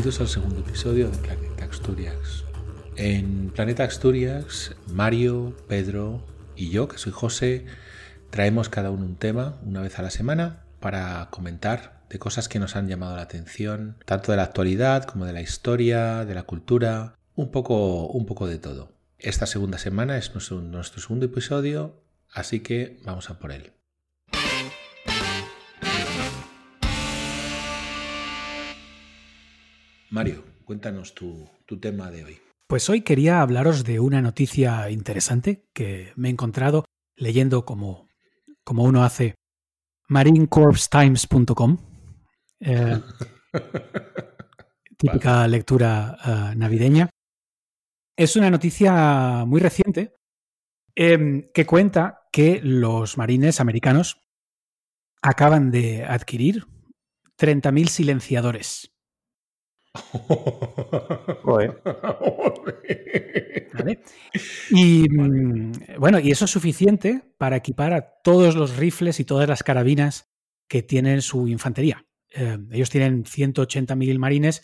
bienvenidos al segundo episodio de Planeta Asturias. En Planeta Asturias, Mario, Pedro y yo, que soy José, traemos cada uno un tema una vez a la semana para comentar de cosas que nos han llamado la atención, tanto de la actualidad como de la historia, de la cultura, un poco, un poco de todo. Esta segunda semana es nuestro, nuestro segundo episodio, así que vamos a por él. Mario, cuéntanos tu, tema de hoy. Pues hoy quería hablaros de una noticia interesante que me he encontrado leyendo como, como uno hace marinecorpstimes.com. Eh, típica lectura eh, navideña. Es una noticia muy reciente em, que cuenta que los marines americanos acaban de adquirir 30.000 silenciadores. Y mm, bueno, y eso es suficiente para equipar a todos los rifles y todas las carabinas que tienen su infantería. Eh, ellos tienen 180.000 marines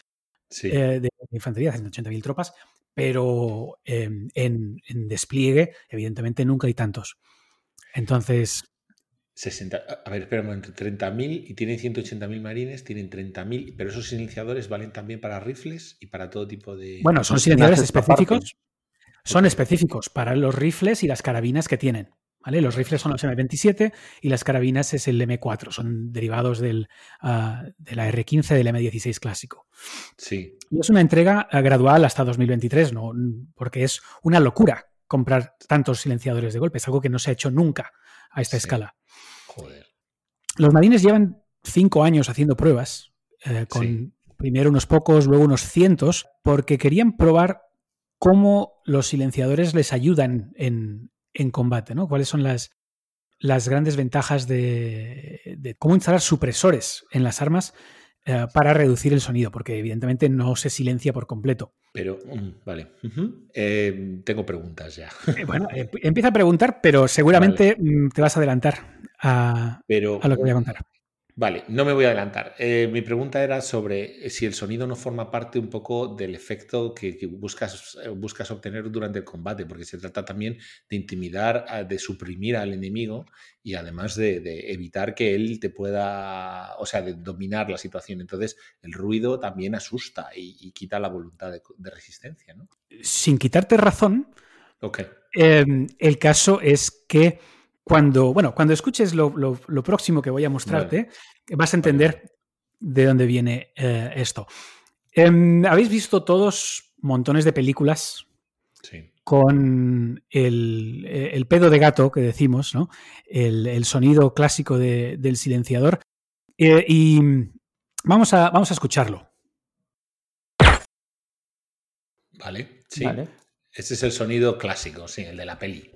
eh, de infantería, 180.000 tropas, pero em, en, despliegue, evidentemente, nunca hay tantos. Entonces, 60, a ver, espera un momento, 30.000 y tienen 180.000 marines, tienen 30.000, pero esos silenciadores valen también para rifles y para todo tipo de... Bueno, son silenciadores específicos. Son específicos para los rifles y las carabinas que tienen. ¿vale? Los rifles son los M27 y las carabinas es el M4, son derivados del, uh, de la R15 del M16 clásico. Sí. Y es una entrega ah, gradual hasta 2023, ¿no? porque es una locura comprar tantos silenciadores de golpe, es algo que no se ha hecho nunca a esta escala. Los marines llevan cinco años haciendo pruebas, eh, con primero unos pocos, luego unos cientos, porque querían probar cómo los silenciadores les ayudan en, combate, ¿no? ¿Cuáles son las, las grandes ventajas de, cómo instalar supresores en las armas eh, para reducir el sonido? Porque evidentemente no se silencia por completo. Pero, mm, vale. Eh, tengo preguntas ya. bueno, empieza a preguntar, pero seguramente mm, te vas a adelantar a, lo que voy a contar. Vale, no me voy a adelantar. Eh, mi pregunta era sobre si el sonido no forma parte un poco del efecto que, buscas, eh, buscas obtener durante el combate, porque se trata también de intimidar, de suprimir al enemigo y además de, evitar que él te pueda, o sea, de dominar la situación. Entonces, el ruido también asusta y, quita la voluntad de, resistencia, ¿no? Sin quitarte razón, okay. Em, el caso es que cuando, bueno, cuando escuches lo, próximo que voy a mostrarte, vas a entender de dónde viene eh, esto. Em, Habéis visto todos montones de películas con el, pedo de gato que decimos, ¿no? El, sonido clásico del silenciador. Eh, y vamos a, vamos a escucharlo. Vale, sí. Este es el sonido clásico, sí, el de la peli.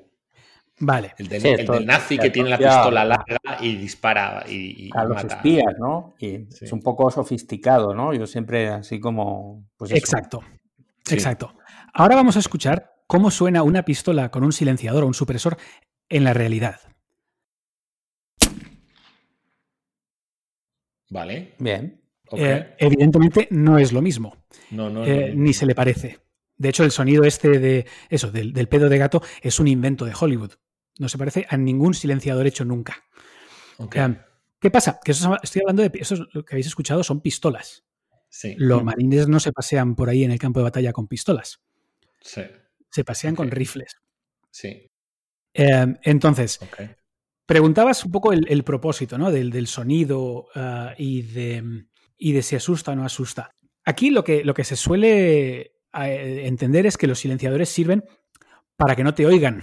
Vale. El, del nazi que tiene la pistola larga y dispara y, a los espías, ¿no? Y es un poco sofisticado, ¿no? Yo siempre así como. Pues exacto. Exacto. Ahora vamos a escuchar cómo suena una pistola con un silenciador o un supresor en la realidad. Vale. Bien. Eh, evidentemente no es lo mismo. No, no, eh, Ni se le parece. De hecho, el sonido este de eso, del, pedo de gato, es un invento de Hollywood. No se parece a ningún silenciador hecho nunca. ¿Qué pasa? Que eso, estoy hablando de eso lo que habéis escuchado son pistolas. Los marines no se pasean por ahí en el campo de batalla con pistolas. Se pasean con rifles. Sí. Em, entonces, preguntabas un poco el, propósito ¿no? del, sonido ah, y, de, y de si asusta o no asusta. Aquí lo que, lo que se suele eh, entender es que los silenciadores sirven para que no te oigan.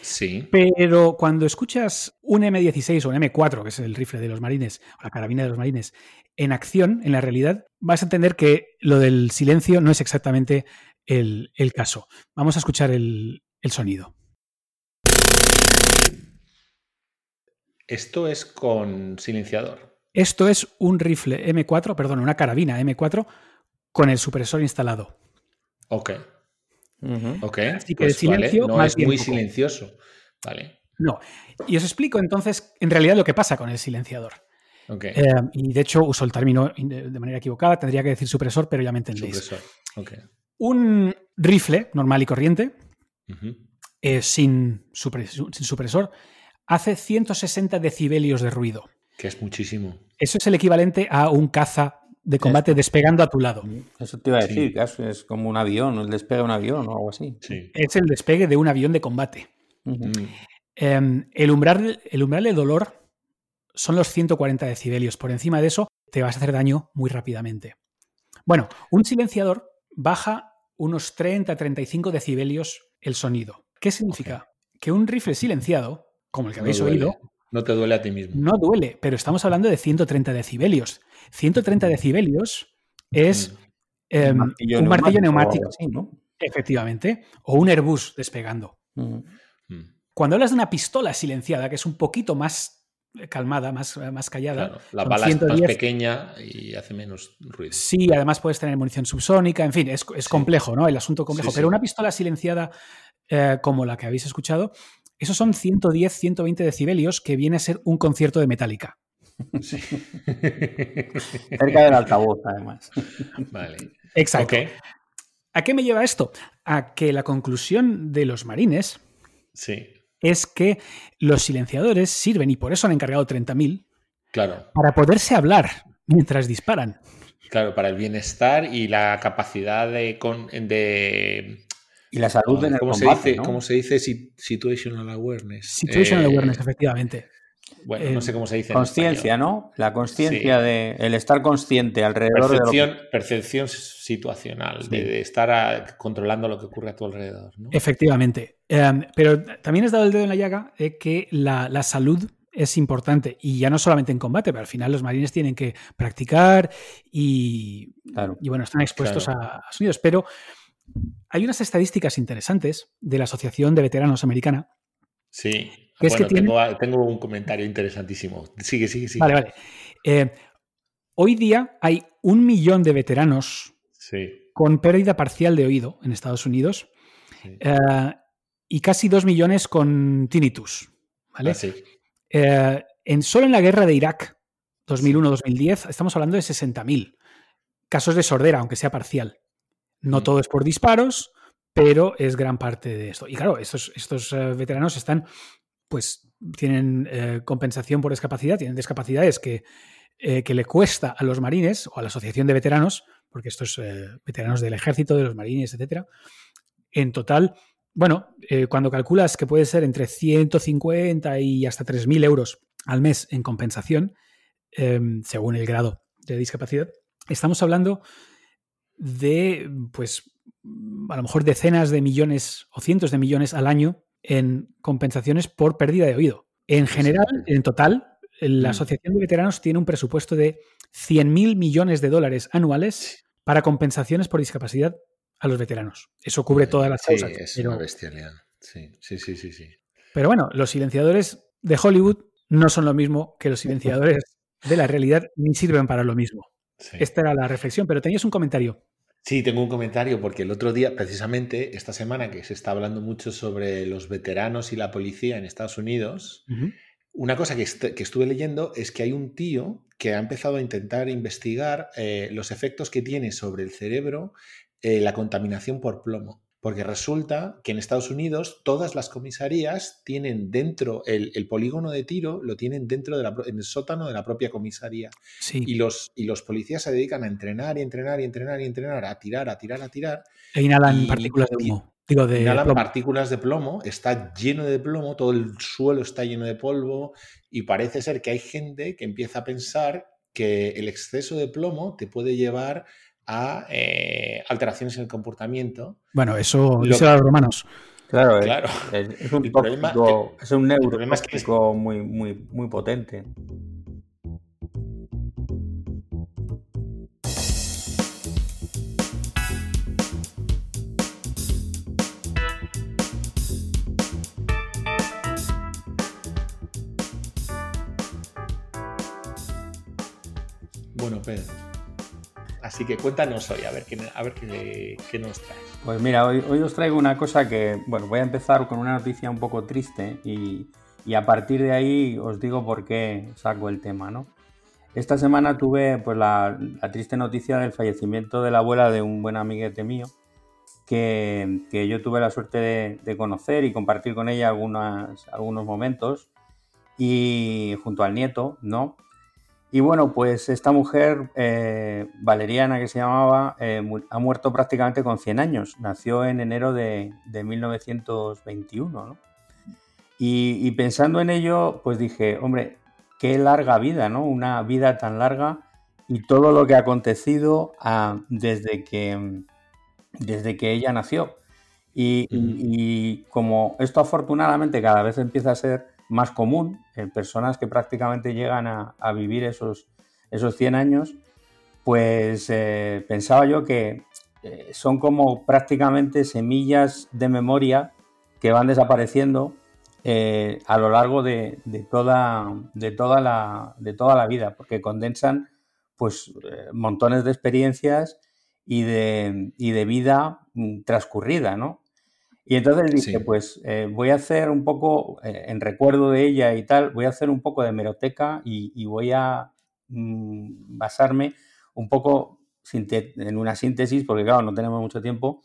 Sí. Pero cuando escuchas un M16 o un M4, que es el rifle de los marines, o la carabina de los marines, en acción, en la realidad, vas a entender que lo del silencio no es exactamente el, caso. Vamos a escuchar el, sonido. Esto es con silenciador. Esto es un rifle M4, perdón, una carabina M4 con el supresor instalado. Ok. Ok. Así que pues silencio no es muy silencioso. Vale. No. Y os explico entonces en realidad lo que pasa con el silenciador. Eh, y de hecho uso el término de manera equivocada, tendría que decir supresor, pero ya me entendéis. Supresor. Un rifle normal y corriente, eh, sin, sin supresor, hace 160 decibelios de ruido. Que es muchísimo. Eso es el equivalente a un caza de combate despegando a tu lado. Eso te iba a decir, es como un avión, el despegue de un avión o algo así. Es el despegue de un avión de combate. Em, el, umbral, el umbral de dolor son los 140 decibelios. Por encima de eso, te vas a hacer daño muy rápidamente. Bueno, un silenciador baja unos 30-35 decibelios el sonido. ¿Qué significa? Que un rifle silenciado, como el que habéis oído, no te duele a ti mismo. No duele, pero estamos hablando de 130 decibelios. 130 mm. decibelios es em, un martillo neumático. Efectivamente. O un Airbus despegando. Mm. Mm. Cuando hablas de una pistola silenciada, que es un poquito más calmada, más, más callada. la bala es más pequeña y hace menos ruido. Sí, además puedes tener munición subsónica, en fin, es, complejo, ¿no? El asunto complejo. Pero una pistola silenciada eh, como la que habéis escuchado, esos son 110, 120 decibelios, que viene a ser un concierto de Metallica. Cerca del altavoz, además. Vale. Exacto. ¿A qué me lleva esto? A que la conclusión de los marines sí. es que los silenciadores sirven, y por eso han encargado 30.000, claro. para poderse hablar mientras disparan. Claro, para el bienestar y la capacidad de, de y la salud en el ¿cómo combate, se dice, ¿Cómo se dice situational awareness? Situational eh, awareness, efectivamente. Bueno, no sé cómo se dice. Conciencia, ¿no? La conciencia de el estar consciente alrededor percepción, de lo Percepción situacional, de, estar controlando lo que ocurre a tu alrededor. ¿no? Efectivamente. Em, pero también has dado el dedo en la llaga de que la, salud es importante y ya no solamente en combate, pero al final los marines tienen que practicar y, y bueno, están expuestos a, a, sonidos. Pero hay unas estadísticas interesantes de la Asociación de Veteranos Americana. Sí. es que tengo, un comentario interesantísimo. Sigue, sigue, sigue. Vale, vale. Eh, hoy día hay un millón de veteranos con pérdida parcial de oído en Estados Unidos eh, y casi dos millones con tinnitus. ¿vale? Ah, eh, en, solo en la guerra de Irak, 2001-2010, estamos hablando de 60.000 casos de sordera, aunque sea parcial. No mm. todo es por disparos, pero es gran parte de esto. Y claro, estos, estos eh, veteranos están, pues, tienen eh, compensación por discapacidad, tienen discapacidades que, eh, que, le cuesta a los marines o a la asociación de veteranos, porque estos veteranos del ejército, de los marines, etcétera, en total, bueno, cuando calculas que puede ser entre 150 y hasta 3.000 euros al mes en compensación, em, según el grado de discapacidad, estamos hablando de, pues, a lo mejor decenas de millones o cientos de millones al año en compensaciones por pérdida de oído. En general, en total, la mm. Asociación de Veteranos tiene un presupuesto de 100.000 millones de dólares anuales para compensaciones por discapacidad a los veteranos. Eso cubre todas las causas. es una bestialidad. Sí, sí, sí, sí, sí. Pero bueno, los silenciadores de Hollywood no son lo mismo que los silenciadores de la realidad, ni sirven para lo mismo. Esta era la reflexión, pero tenías un comentario. Sí, tengo un comentario porque el otro día, precisamente esta semana que se está hablando mucho sobre los veteranos y la policía en Estados Unidos, una cosa que, estuve leyendo es que hay un tío que ha empezado a intentar investigar eh, los efectos que tiene sobre el cerebro eh, la contaminación por plomo. Porque resulta que en Estados Unidos todas las comisarías tienen dentro el, polígono de tiro, lo tienen dentro del el sótano de la propia comisaría. Y, los, y los policías se dedican a entrenar y entrenar y entrenar y entrenar, a tirar, a tirar, a tirar. E inhalan partículas de humo. Digo, de inhalan partículas de plomo, está lleno de plomo, todo el suelo está lleno de polvo y parece ser que hay gente que empieza a pensar que el exceso de plomo te puede llevar a eh, alteraciones en el comportamiento. Bueno, eso lo dice a los romanos. Claro, claro. Es, un tóxico, es un neurotóxico muy, muy, muy potente. Así que cuéntanos hoy, a ver qué, nos traes. Pues mira, hoy, os traigo una cosa que, bueno, voy a empezar con una noticia un poco triste y, a partir de ahí os digo por qué saco el tema, ¿no? esta semana tuve pues, la, triste noticia del fallecimiento de la abuela de un buen amiguete mío, que, yo tuve la suerte de, conocer y compartir con ella algunas, algunos momentos, y junto al nieto, ¿no? Y bueno, pues esta mujer, eh, Valeriana que se llamaba, eh, ha muerto prácticamente con 100 años. Nació en enero de, 1921, ¿no? Y, pensando en ello, pues dije, hombre, qué larga vida, ¿no? Una vida tan larga y todo lo que ha acontecido ah, desde, que, desde que ella nació. Y, como esto afortunadamente cada vez empieza a ser más común en personas que prácticamente llegan a, vivir esos, esos 100 años, pues eh, pensaba yo que eh, son como prácticamente semillas de memoria que van desapareciendo eh, a lo largo de, toda, de, toda la, de toda la vida, porque condensan pues montones de experiencias y de, y de vida mm, transcurrida, ¿no? Y entonces dije, pues eh, voy a hacer un poco, en recuerdo de ella y tal, voy a hacer un poco de meroteca y, voy a mm, basarme un poco en una síntesis, porque claro, no tenemos mucho tiempo,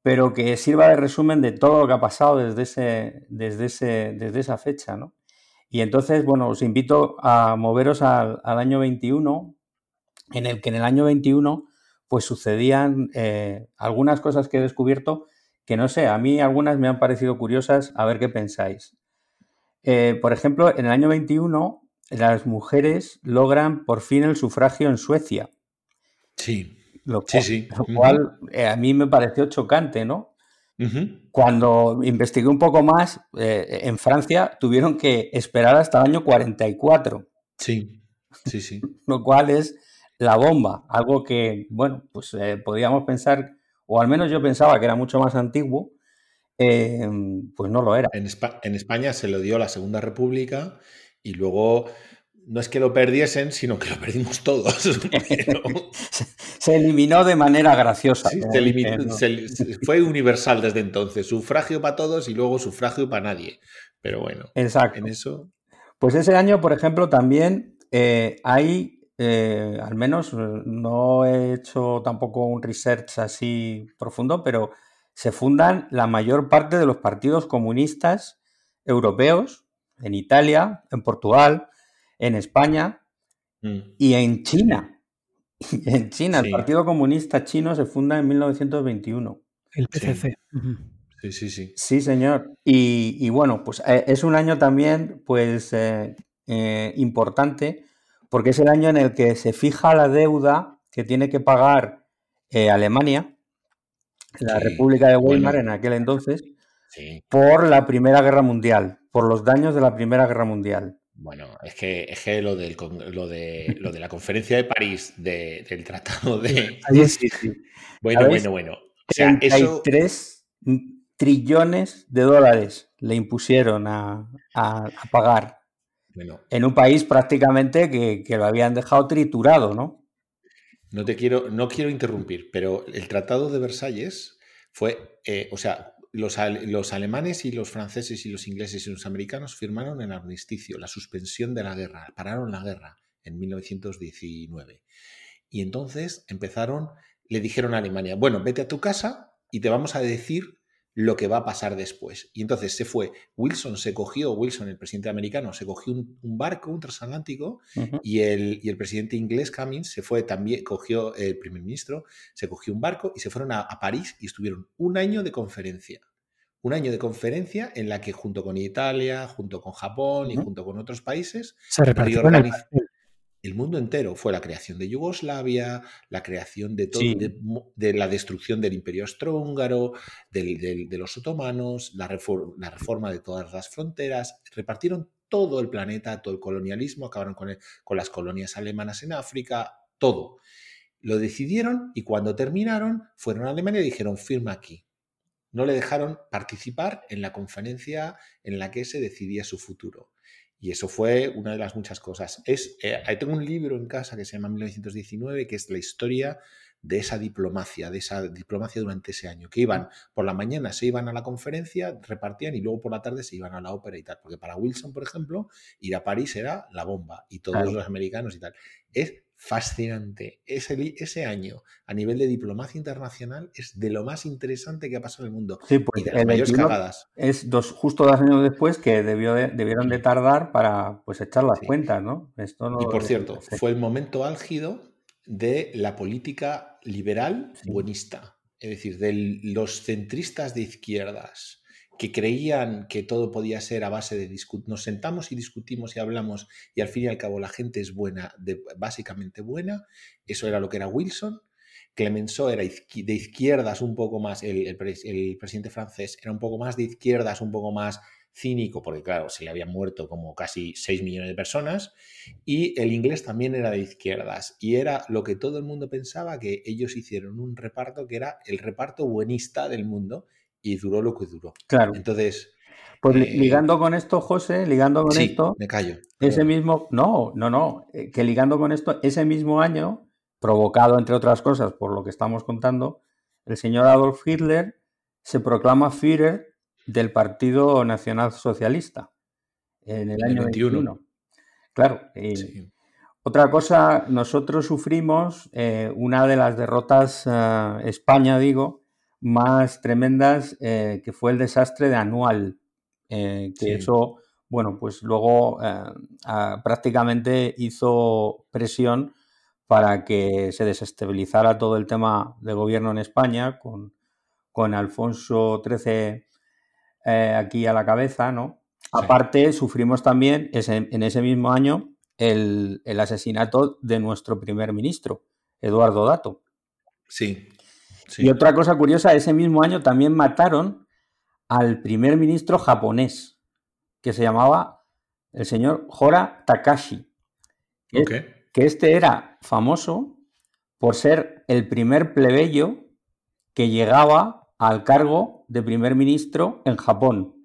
pero que sirva de resumen de todo lo que ha pasado desde, ese, desde, ese, desde esa fecha, ¿no? Y entonces, bueno, os invito a moveros al, año 21, en el que en el año 21 pues sucedían eh, algunas cosas que he descubierto que no sé, a mí algunas me han parecido curiosas, a ver qué pensáis. Eh, por ejemplo, en el año 21 las mujeres logran por fin el sufragio en Suecia. Sí. Lo cual, sí, cual eh, a mí me pareció chocante, ¿no? Cuando investigué un poco más, eh, en Francia tuvieron que esperar hasta el año 44. Sí, sí, sí. lo cual es la bomba, algo que, bueno, pues eh, podíamos pensar, o al menos yo pensaba que era mucho más antiguo, pues no lo era. En, en España se lo dio la Segunda República y luego no es que lo perdiesen, sino que lo perdimos todos. se eliminó de manera graciosa. fue universal desde entonces. Sufragio para todos y luego sufragio para nadie. Pero bueno, Exacto. en eso. Pues ese año, por ejemplo, también eh, hay, eh, al menos no he hecho tampoco un research así profundo, pero se fundan la mayor parte de los partidos comunistas europeos en Italia, en Portugal, en España mm. y en China. En China, el Partido Comunista Chino se funda en 1921. El PCC. Sí, sí, sí. Sí, señor. Y, bueno, pues eh, es un año también, pues, eh, eh, importante, porque es el año en el que se fija la deuda que tiene que pagar Alemania, la República de Weimar en aquel entonces, por la Primera Guerra Mundial, por los daños de la Primera Guerra Mundial. Bueno, es que, es que lo, del, lo, de, lo de la conferencia de París del tratado de... Sí, sí, Bueno, bueno, bueno. O sea, 33 trillones de dólares le impusieron a, pagar. Bueno. En un país prácticamente que, lo habían dejado triturado, ¿no? No te quiero, no quiero interrumpir, pero el Tratado de Versalles fue, eh, o sea, los, alemanes y los franceses y los ingleses y los americanos firmaron el armisticio, la suspensión de la guerra, pararon la guerra en 1919. Y entonces empezaron, le dijeron a Alemania, bueno, vete a tu casa y te vamos a decir lo que va a pasar después. Y entonces se fue, Wilson se cogió, Wilson, el presidente americano, se cogió un, barco, un transatlántico, y, el, y, el, presidente inglés, Cummings, se fue también, cogió, el primer ministro, se cogió un barco y se fueron a, París y estuvieron un año de conferencia. Un año de conferencia en la que junto con Italia, junto con Japón y junto con otros países, se repartió el mundo entero. Fue la creación de Yugoslavia, la creación de, todo, de, la destrucción del imperio austrohúngaro, de los otomanos, la, la, reforma de todas las fronteras. Repartieron todo el planeta, todo el colonialismo, acabaron con, con las colonias alemanas en África, todo. Lo decidieron y cuando terminaron fueron a Alemania y dijeron firma aquí. No le dejaron participar en la conferencia en la que se decidía su futuro. Y eso fue una de las muchas cosas. Es, eh, tengo un libro en casa que se llama 1919, que es la historia de esa diplomacia, de esa diplomacia durante ese año, que iban por la mañana, se iban a la conferencia, repartían y luego por la tarde se iban a la ópera y tal, porque para Wilson, por ejemplo, ir a París era la bomba y todos los americanos y tal. Es fascinante. Ese, ese año, a nivel de diplomacia internacional, es de lo más interesante que ha pasado en el mundo. Sí, pues y de las mayores cagadas. Es dos, justo dos años después que debió debieron de tardar para pues echar las cuentas, ¿no? Esto y por cierto, fue el momento álgido de la política liberal buenista. Es decir, de los centristas de izquierdas que creían que todo podía ser a base de discutir. Nos sentamos y discutimos y hablamos y al fin y al cabo la gente es buena, básicamente buena. Eso era lo que era Wilson. Clemenceau era de izquierdas un poco más, el, presidente francés era un poco más de izquierdas, un poco más cínico, porque claro, se le habían muerto como casi 6 millones de personas, y el inglés también era de izquierdas, y era lo que todo el mundo pensaba, que ellos hicieron un reparto que era el reparto buenista del mundo, y duró lo que duró. Claro. Entonces. Pues eh, ligando con esto, José, ligando con esto. Me callo. Ese mismo. No, no, no. Eh, que ligando con esto, ese mismo año, provocado, entre otras cosas, por lo que estamos contando, el señor Adolf Hitler se proclama Führer del Partido Nacional Socialista en el año 21. Claro. Otra cosa, nosotros sufrimos eh, una de las derrotas, España, digo, más tremendas, eh, que fue el desastre de Anual, eh, que eso, bueno, pues luego eh, prácticamente hizo presión para que se desestabilizara todo el tema de gobierno en España, con, con Alfonso XIII aquí a la cabeza, ¿no? Aparte, sufrimos también en ese mismo año el, el asesinato de nuestro primer ministro, Eduardo Dato. Sí, y otra cosa curiosa, ese mismo año también mataron al primer ministro japonés, que se llamaba el señor Hora Takashi. Que, este era famoso por ser el primer plebeyo que llegaba al cargo de primer ministro en Japón.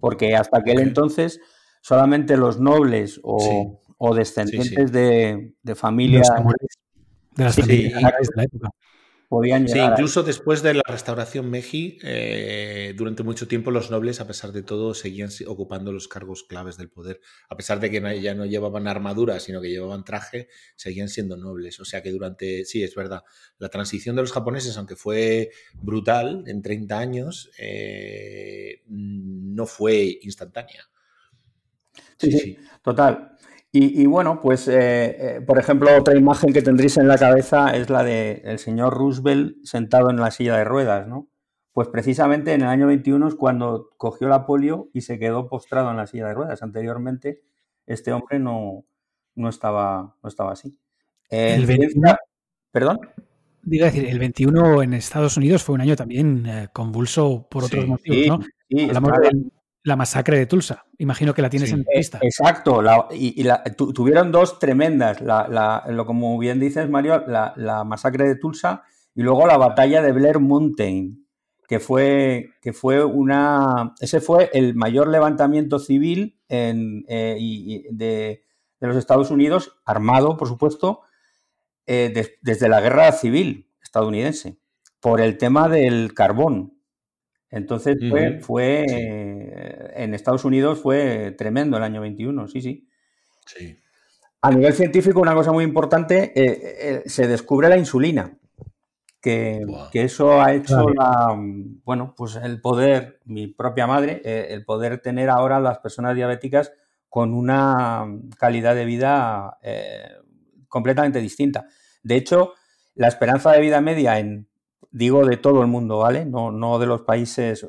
Porque hasta aquel entonces solamente los nobles o, descendientes de, familias de las familias de la época Sí, incluso después de la restauración Meiji, eh, durante mucho tiempo los nobles, a pesar de todo, seguían ocupando los cargos claves del poder. A pesar de que ya no llevaban armadura, sino que llevaban traje, seguían siendo nobles. O sea que durante, sí, es verdad, la transición de los japoneses, aunque fue brutal en 30 años, eh, no fue instantánea. Sí, sí, total. Y, bueno, pues, eh, eh, por ejemplo, otra imagen que tendréis en la cabeza es la del el señor Roosevelt sentado en la silla de ruedas, ¿no? Pues precisamente en el año 21 es cuando cogió la polio y se quedó postrado en la silla de ruedas. Anteriormente, este hombre no, no, estaba, no estaba así. El, 21, ¿Perdón? Digo decir, el 21 en Estados Unidos fue un año también eh, convulso por otros motivos, ¿no? Sí, Hablamos la masacre de Tulsa. Imagino que la tienes en lista. Exacto. y, tuvieron dos tremendas. lo, como bien dices, Mario, la, masacre de Tulsa y luego la batalla de Blair Mountain, que fue, que fue una. Ese fue el mayor levantamiento civil en, eh, de, los Estados Unidos, armado, por supuesto, eh, desde la guerra civil estadounidense, por el tema del carbón. Entonces fue, fue en Estados Unidos fue tremendo el año 21, sí, sí. Sí. A nivel científico, una cosa muy importante, eh, eh, se descubre la insulina, que, eso ha hecho la, bueno, pues el poder, mi propia madre, eh, el poder tener ahora las personas diabéticas con una calidad de vida completamente distinta. De hecho, la esperanza de vida media en digo de todo el mundo, ¿vale? No, no de los países,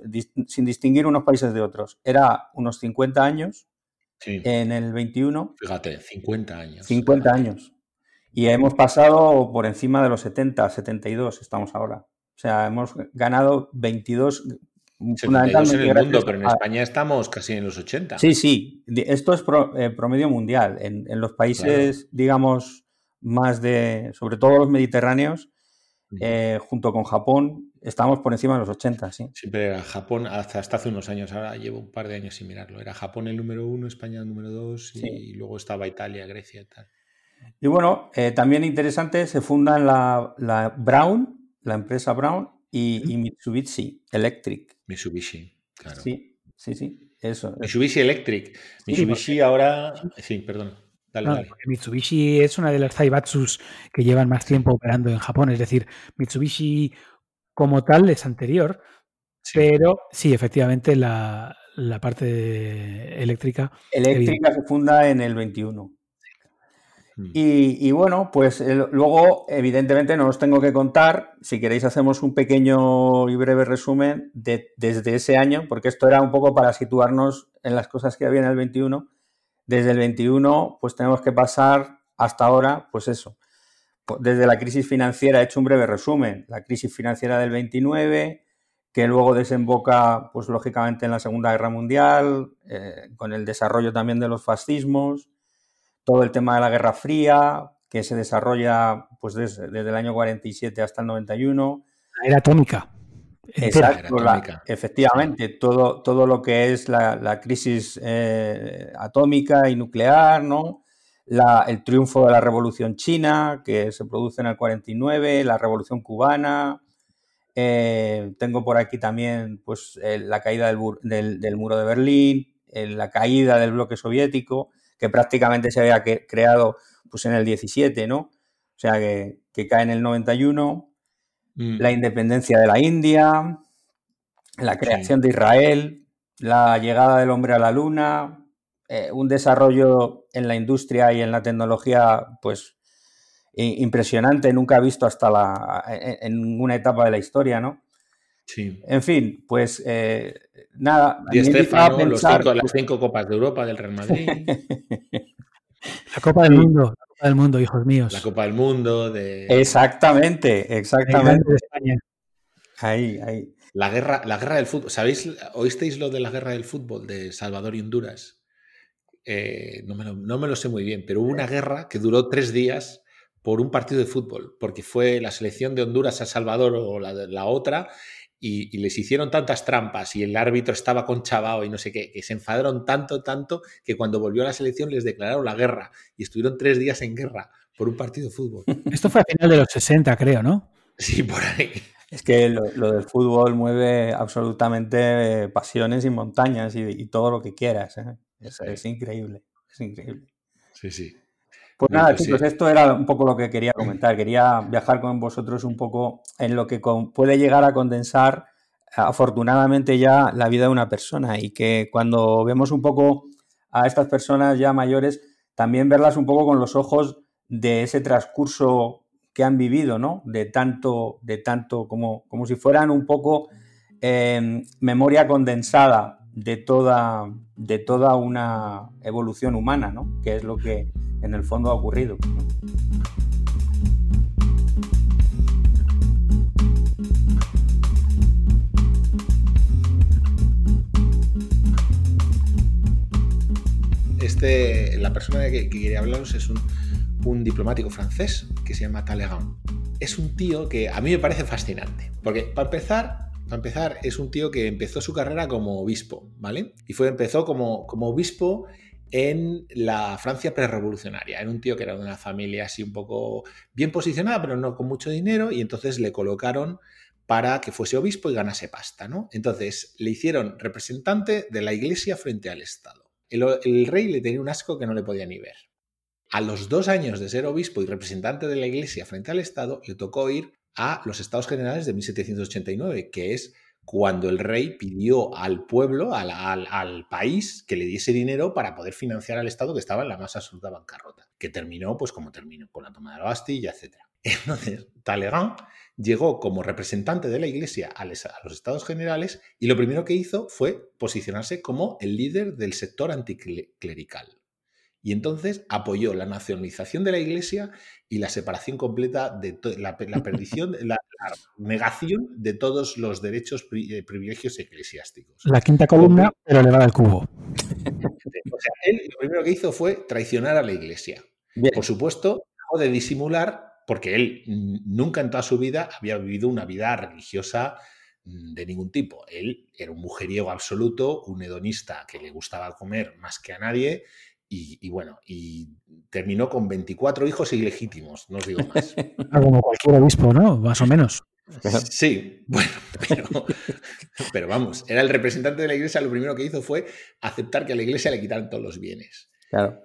sin distinguir unos países de otros. Era unos 50 años en el 21. Fíjate, 50 años. 50 años. Y hemos pasado por encima de los 70, 72 estamos ahora. O sea, hemos ganado 22 fundamentalmente en el mundo, pero en España estamos casi en los 80. Sí, sí. Esto es eh, promedio mundial. En, los países, digamos, más de, sobre todo los mediterráneos, eh, junto con Japón, estamos por encima de los 80, sí. Siempre era Japón, hasta, hasta hace unos años, ahora llevo un par de años sin mirarlo. Era Japón el número uno, España el número dos y luego estaba Italia, Grecia y tal. Y bueno, eh, también interesante, se fundan la, la Brown, la empresa Brown y, Mitsubishi Electric. Mitsubishi, claro. Sí, sí, sí, eso. Mitsubishi Electric. Mitsubishi ahora... Sí, perdón. Mitsubishi es una de las Zaibatsus que llevan más tiempo operando en Japón, es decir, Mitsubishi como tal es anterior, pero sí, efectivamente la, parte eléctrica. Eléctrica se funda en el 21. Hmm. Y, bueno, pues luego, evidentemente, no os tengo que contar. Si queréis, hacemos un pequeño y breve resumen de, desde ese año, porque esto era un poco para situarnos en las cosas que había en el 21 desde el 21, pues tenemos que pasar hasta ahora, pues eso. Desde la crisis financiera, he hecho un breve resumen. La crisis financiera del 29, que luego desemboca, pues lógicamente, en la Segunda Guerra Mundial, eh, con el desarrollo también de los fascismos, todo el tema de la Guerra Fría, que se desarrolla pues desde, el año 47 hasta el 91. La era atómica. Exacto, efectivamente, todo, todo lo que es la, crisis eh, atómica y nuclear, ¿no? el triunfo de la Revolución China, que se produce en el 49, la Revolución Cubana. Eh, tengo por aquí también pues, la caída del, muro de Berlín, la caída del bloque soviético, que prácticamente se había creado pues, en el 17, ¿no? O sea, que, que cae en el 91. Mm. la independencia de la India, la creación de Israel, la llegada del hombre a la luna, eh, un desarrollo en la industria y en la tecnología, pues impresionante, nunca visto hasta la, en ninguna etapa de la historia, ¿no? Sí. En fin, pues eh, nada. Y Estefano, los cinco, las cinco copas de Europa del Real Madrid. la Copa del Mundo, del Mundo, hijos míos. La Copa del Mundo de... Exactamente, exactamente. Ahí, ahí. La guerra, la guerra del fútbol. ¿Sabéis? ¿Oísteis lo de la guerra del fútbol de Salvador y Honduras? Eh, no, me lo, no, me lo, sé muy bien, pero hubo una guerra que duró tres días por un partido de fútbol, porque fue la selección de Honduras a Salvador o la, la otra, y, les hicieron tantas trampas y el árbitro estaba con Chabao y no sé qué, que se enfadaron tanto, tanto, que cuando volvió a la selección les declararon la guerra y estuvieron tres días en guerra por un partido de fútbol. Esto fue a final de los 60, creo, ¿no? Sí, por ahí. Es que lo, del fútbol mueve absolutamente pasiones y montañas y, todo lo que quieras. ¿eh? Es, increíble, es increíble. Sí, sí. Pues nada, chicos, esto era un poco lo que quería comentar. Quería viajar con vosotros un poco en lo que puede llegar a condensar, afortunadamente, ya la vida de una persona y que cuando vemos un poco a estas personas ya mayores, también verlas un poco con los ojos de ese transcurso que han vivido, ¿no? De tanto, de tanto, como, como si fueran un poco eh, memoria condensada de toda, de toda una evolución humana, ¿no? Que es lo que en el fondo ha ocurrido. Este, la persona que, quería hablaros es un, diplomático francés que se llama Talleyrand. Es un tío que a mí me parece fascinante, porque para empezar, para empezar es un tío que empezó su carrera como obispo, ¿vale? Y fue empezó como, como obispo en la Francia prerevolucionaria. Era un tío que era de una familia así un poco bien posicionada, pero no con mucho dinero, y entonces le colocaron para que fuese obispo y ganase pasta, ¿no? Entonces le hicieron representante de la iglesia frente al Estado. El, rey le tenía un asco que no le podía ni ver. A los dos años de ser obispo y representante de la iglesia frente al Estado, le tocó ir a los Estados Generales de 1789, que es cuando el rey pidió al pueblo, al, país, que le diese dinero para poder financiar al Estado que estaba en la más absoluta bancarrota, que terminó pues como terminó, con la toma de la Bastilla, etc. Entonces, Talleyrand llegó como representante de la Iglesia a los Estados Generales y lo primero que hizo fue posicionarse como el líder del sector anticlerical. Y entonces apoyó la nacionalización de la Iglesia y la separación completa de la, perdición, la, negación de todos los derechos y eh, privilegios eclesiásticos. La quinta columna, pero le va al cubo. O sea, él lo primero que hizo fue traicionar a la Iglesia. Por supuesto, dejó de disimular, porque él nunca en toda su vida había vivido una vida religiosa mm, de ningún tipo. Él era un mujeriego absoluto, un hedonista que le gustaba comer más que a nadie y, bueno, y terminó con 24 hijos ilegítimos, no os digo más. Como cualquier obispo, ¿no? Más o menos. Sí, bueno, pero, vamos, era el representante de la iglesia, lo primero que hizo fue aceptar que a la iglesia le quitaran todos los bienes. Claro.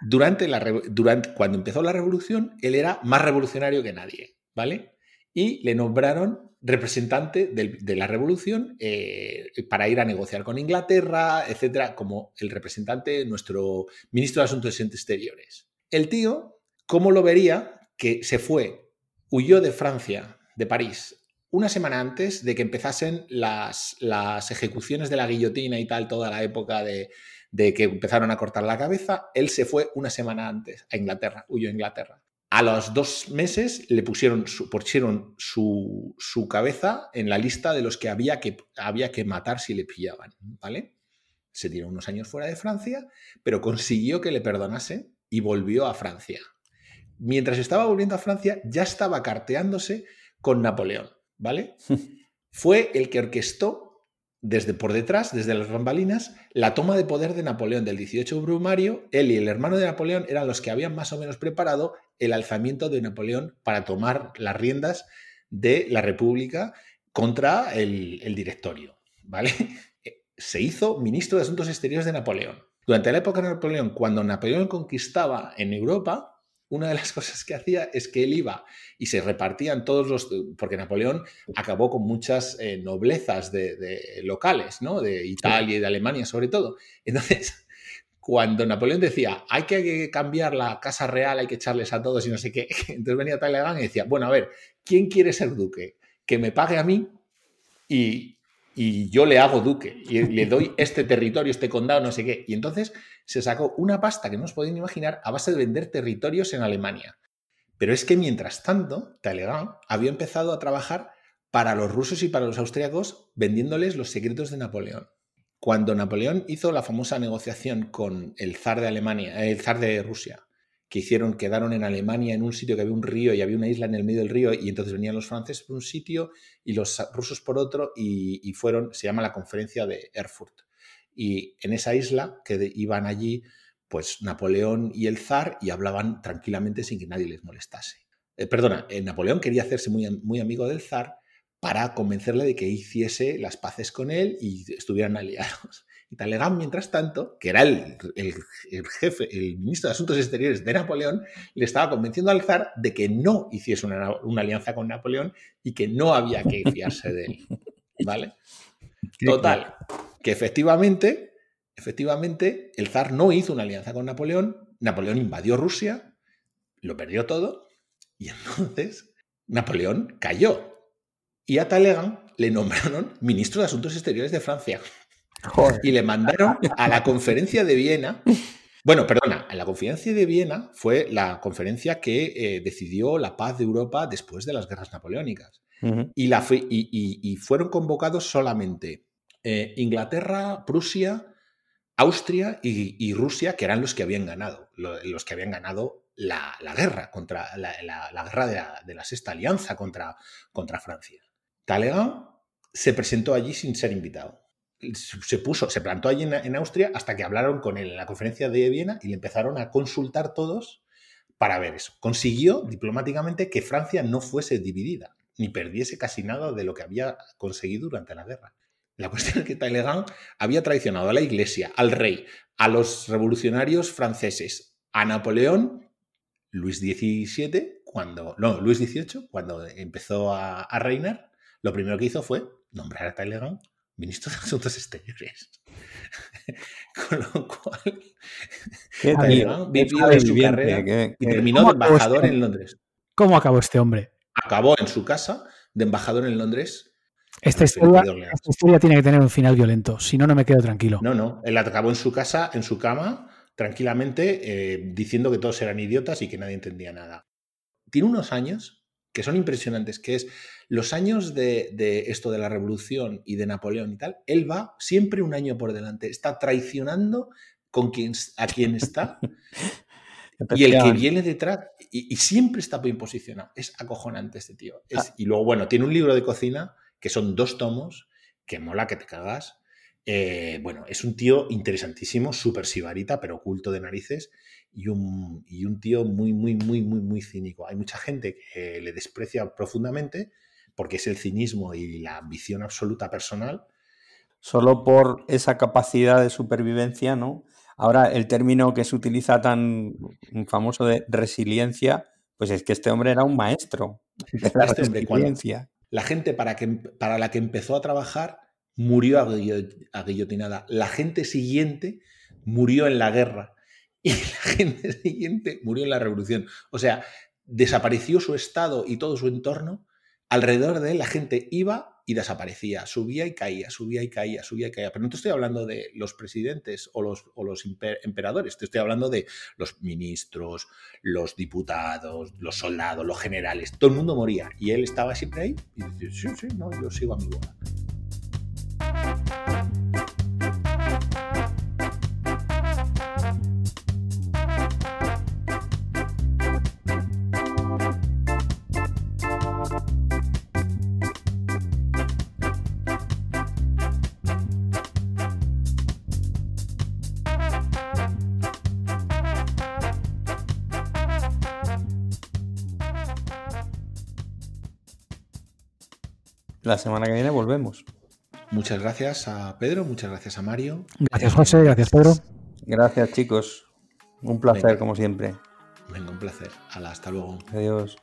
Durante la, durante, cuando empezó la revolución, él era más revolucionario que nadie, ¿vale? Y le nombraron representante de, la revolución eh, para ir a negociar con Inglaterra, etcétera, como el representante, nuestro ministro de Asuntos Exteriores. El tío, ¿cómo lo vería? Que se fue, huyó de Francia, de París, una semana antes de que empezasen las, ejecuciones de la guillotina y tal, toda la época de que empezaron a cortar la cabeza, él se fue una semana antes a Inglaterra, huyó a Inglaterra. A los dos meses le pusieron, su, pusieron su, su, cabeza en la lista de los que había, que había que matar si le pillaban, ¿vale? Se tiró unos años fuera de Francia, pero consiguió que le perdonase y volvió a Francia. Mientras estaba volviendo a Francia, ya estaba carteándose con Napoleón, ¿vale? Fue el que orquestó desde por detrás, desde las bambalinas, la toma de poder de Napoleón del 18 Brumario. Él y el hermano de Napoleón eran los que habían más o menos preparado el alzamiento de Napoleón para tomar las riendas de la República contra el, el directorio, ¿vale? Se hizo ministro de Asuntos Exteriores de Napoleón. Durante la época de Napoleón, cuando Napoleón conquistaba en Europa, una de las cosas que hacía es que él iba y se repartían todos los, porque Napoleón acabó con muchas eh, noblezas de, locales, ¿no? De Italia y de Alemania sobre todo. Entonces, cuando Napoleón decía, hay que cambiar la casa real, hay que echarles a todos y no sé qué, entonces venía Talleyrand y decía, bueno, a ver, ¿quién quiere ser duque? Que me pague a mí y, y yo le hago duque y le doy este territorio, este condado, no sé qué. Y entonces se sacó una pasta que no os podéis imaginar a base de vender territorios en Alemania. Pero es que mientras tanto, Talleyrand había empezado a trabajar para los rusos y para los austriacos vendiéndoles los secretos de Napoleón. Cuando Napoleón hizo la famosa negociación con el zar de Alemania, el zar de Rusia, que hicieron, quedaron en Alemania en un sitio que había un río y había una isla en el medio del río y entonces venían los franceses por un sitio y los rusos por otro y, fueron, se llama la conferencia de Erfurt. Y en esa isla que iban allí, pues Napoleón y el zar y hablaban tranquilamente sin que nadie les molestase. Eh, perdona, eh, Napoleón quería hacerse muy, muy amigo del zar para convencerle de que hiciese las paces con él y estuvieran aliados. Y Talleyrand, mientras tanto, que era el, jefe, el ministro de Asuntos Exteriores de Napoleón, le estaba convenciendo al zar de que no hiciese una, alianza con Napoleón y que no había que fiarse de él. ¿Vale? Total, que efectivamente, efectivamente, el zar no hizo una alianza con Napoleón, Napoleón invadió Rusia, lo perdió todo, y entonces Napoleón cayó. Y a Talleyrand le nombraron ministro de Asuntos Exteriores de Francia. Y le mandaron a la conferencia de Viena. Bueno, perdona, la conferencia de Viena fue la conferencia que eh, decidió la paz de Europa después de las guerras napoleónicas. y, la, y, fueron convocados solamente eh, Inglaterra, Prusia, Austria y, Rusia, que eran los que habían ganado, los que habían ganado la, guerra contra la, guerra de la, sexta alianza contra, contra Francia. Talleyrand se presentó allí sin ser invitado se puso, se plantó allí en, Austria hasta que hablaron con él en la conferencia de Viena y le empezaron a consultar todos para ver eso. Consiguió diplomáticamente que Francia no fuese dividida, ni perdiese casi nada de lo que había conseguido durante la guerra. La cuestión es que Talleyrand había traicionado a la iglesia, al rey, a los revolucionarios franceses, a Napoleón, Luis XVII, cuando, no, Luis XVIII, cuando empezó a, a reinar, lo primero que hizo fue nombrar a Talleyrand ministro de Asuntos Exteriores. Con lo cual, vivió su carrera y terminó de embajador este en Londres. ¿Cómo acabó este hombre? Acabó en su casa de embajador en Londres. Esta historia, tiene que tener un final violento, si no, no me quedo tranquilo. No, no, él acabó en su casa, en su cama, tranquilamente, eh, diciendo que todos eran idiotas y que nadie entendía nada. Tiene unos años que son impresionantes, que es los años de, esto de la revolución y de Napoleón y tal, él va siempre un año por delante, está traicionando con quien, a quien está y el que viene detrás y, siempre está bien posicionado. Es acojonante este tío. Ah. Y luego, bueno, tiene un libro de cocina que son dos tomos, que mola que te cagas, Eh, bueno, es un tío interesantísimo, súper sibarita, pero oculto de narices, y un, y un tío muy, muy, muy, muy, muy cínico. Hay mucha gente que le desprecia profundamente porque es el cinismo y la ambición absoluta personal. Solo por esa capacidad de supervivencia, ¿no? Ahora, el término que se utiliza tan famoso de resiliencia, pues es que este hombre era un maestro de la este resiliencia. La gente para, que, para la que empezó a trabajar murió a guillotinada. La gente siguiente murió en la guerra. Y la gente siguiente murió en la revolución. O sea, desapareció su estado y todo su entorno. Alrededor de él la gente iba y desaparecía, subía y caía, subía y caía, subía y caía. Pero no te estoy hablando de los presidentes o los, o los emperadores, te estoy hablando de los ministros, los diputados, los soldados, los generales. Todo el mundo moría y él estaba siempre ahí y dice, sí, sí, no, yo sigo a mi boda. La semana que viene volvemos. Muchas gracias a Pedro, muchas gracias a Mario. Gracias José, gracias Pedro. Gracias chicos. Un placer como siempre. Venga, un placer. hasta luego. Adiós.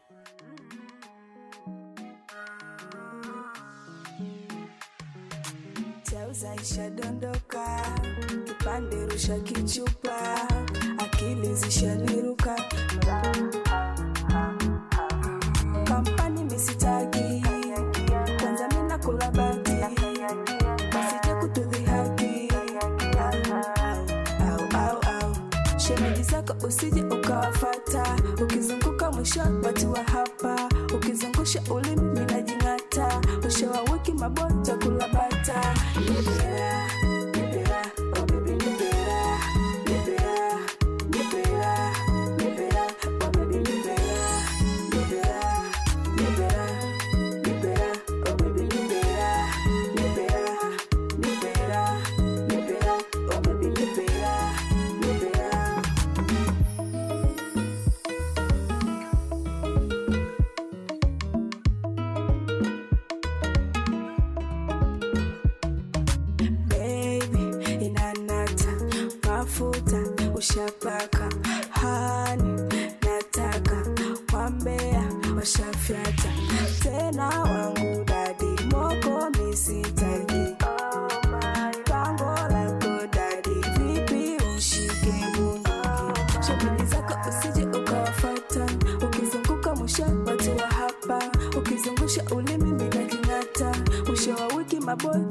Usije ukawafata, ukizunguka mwisho watu wa hapa, ukizungusha ulimi minajing'ata, mwisho wa wiki mabota kulabata my boy.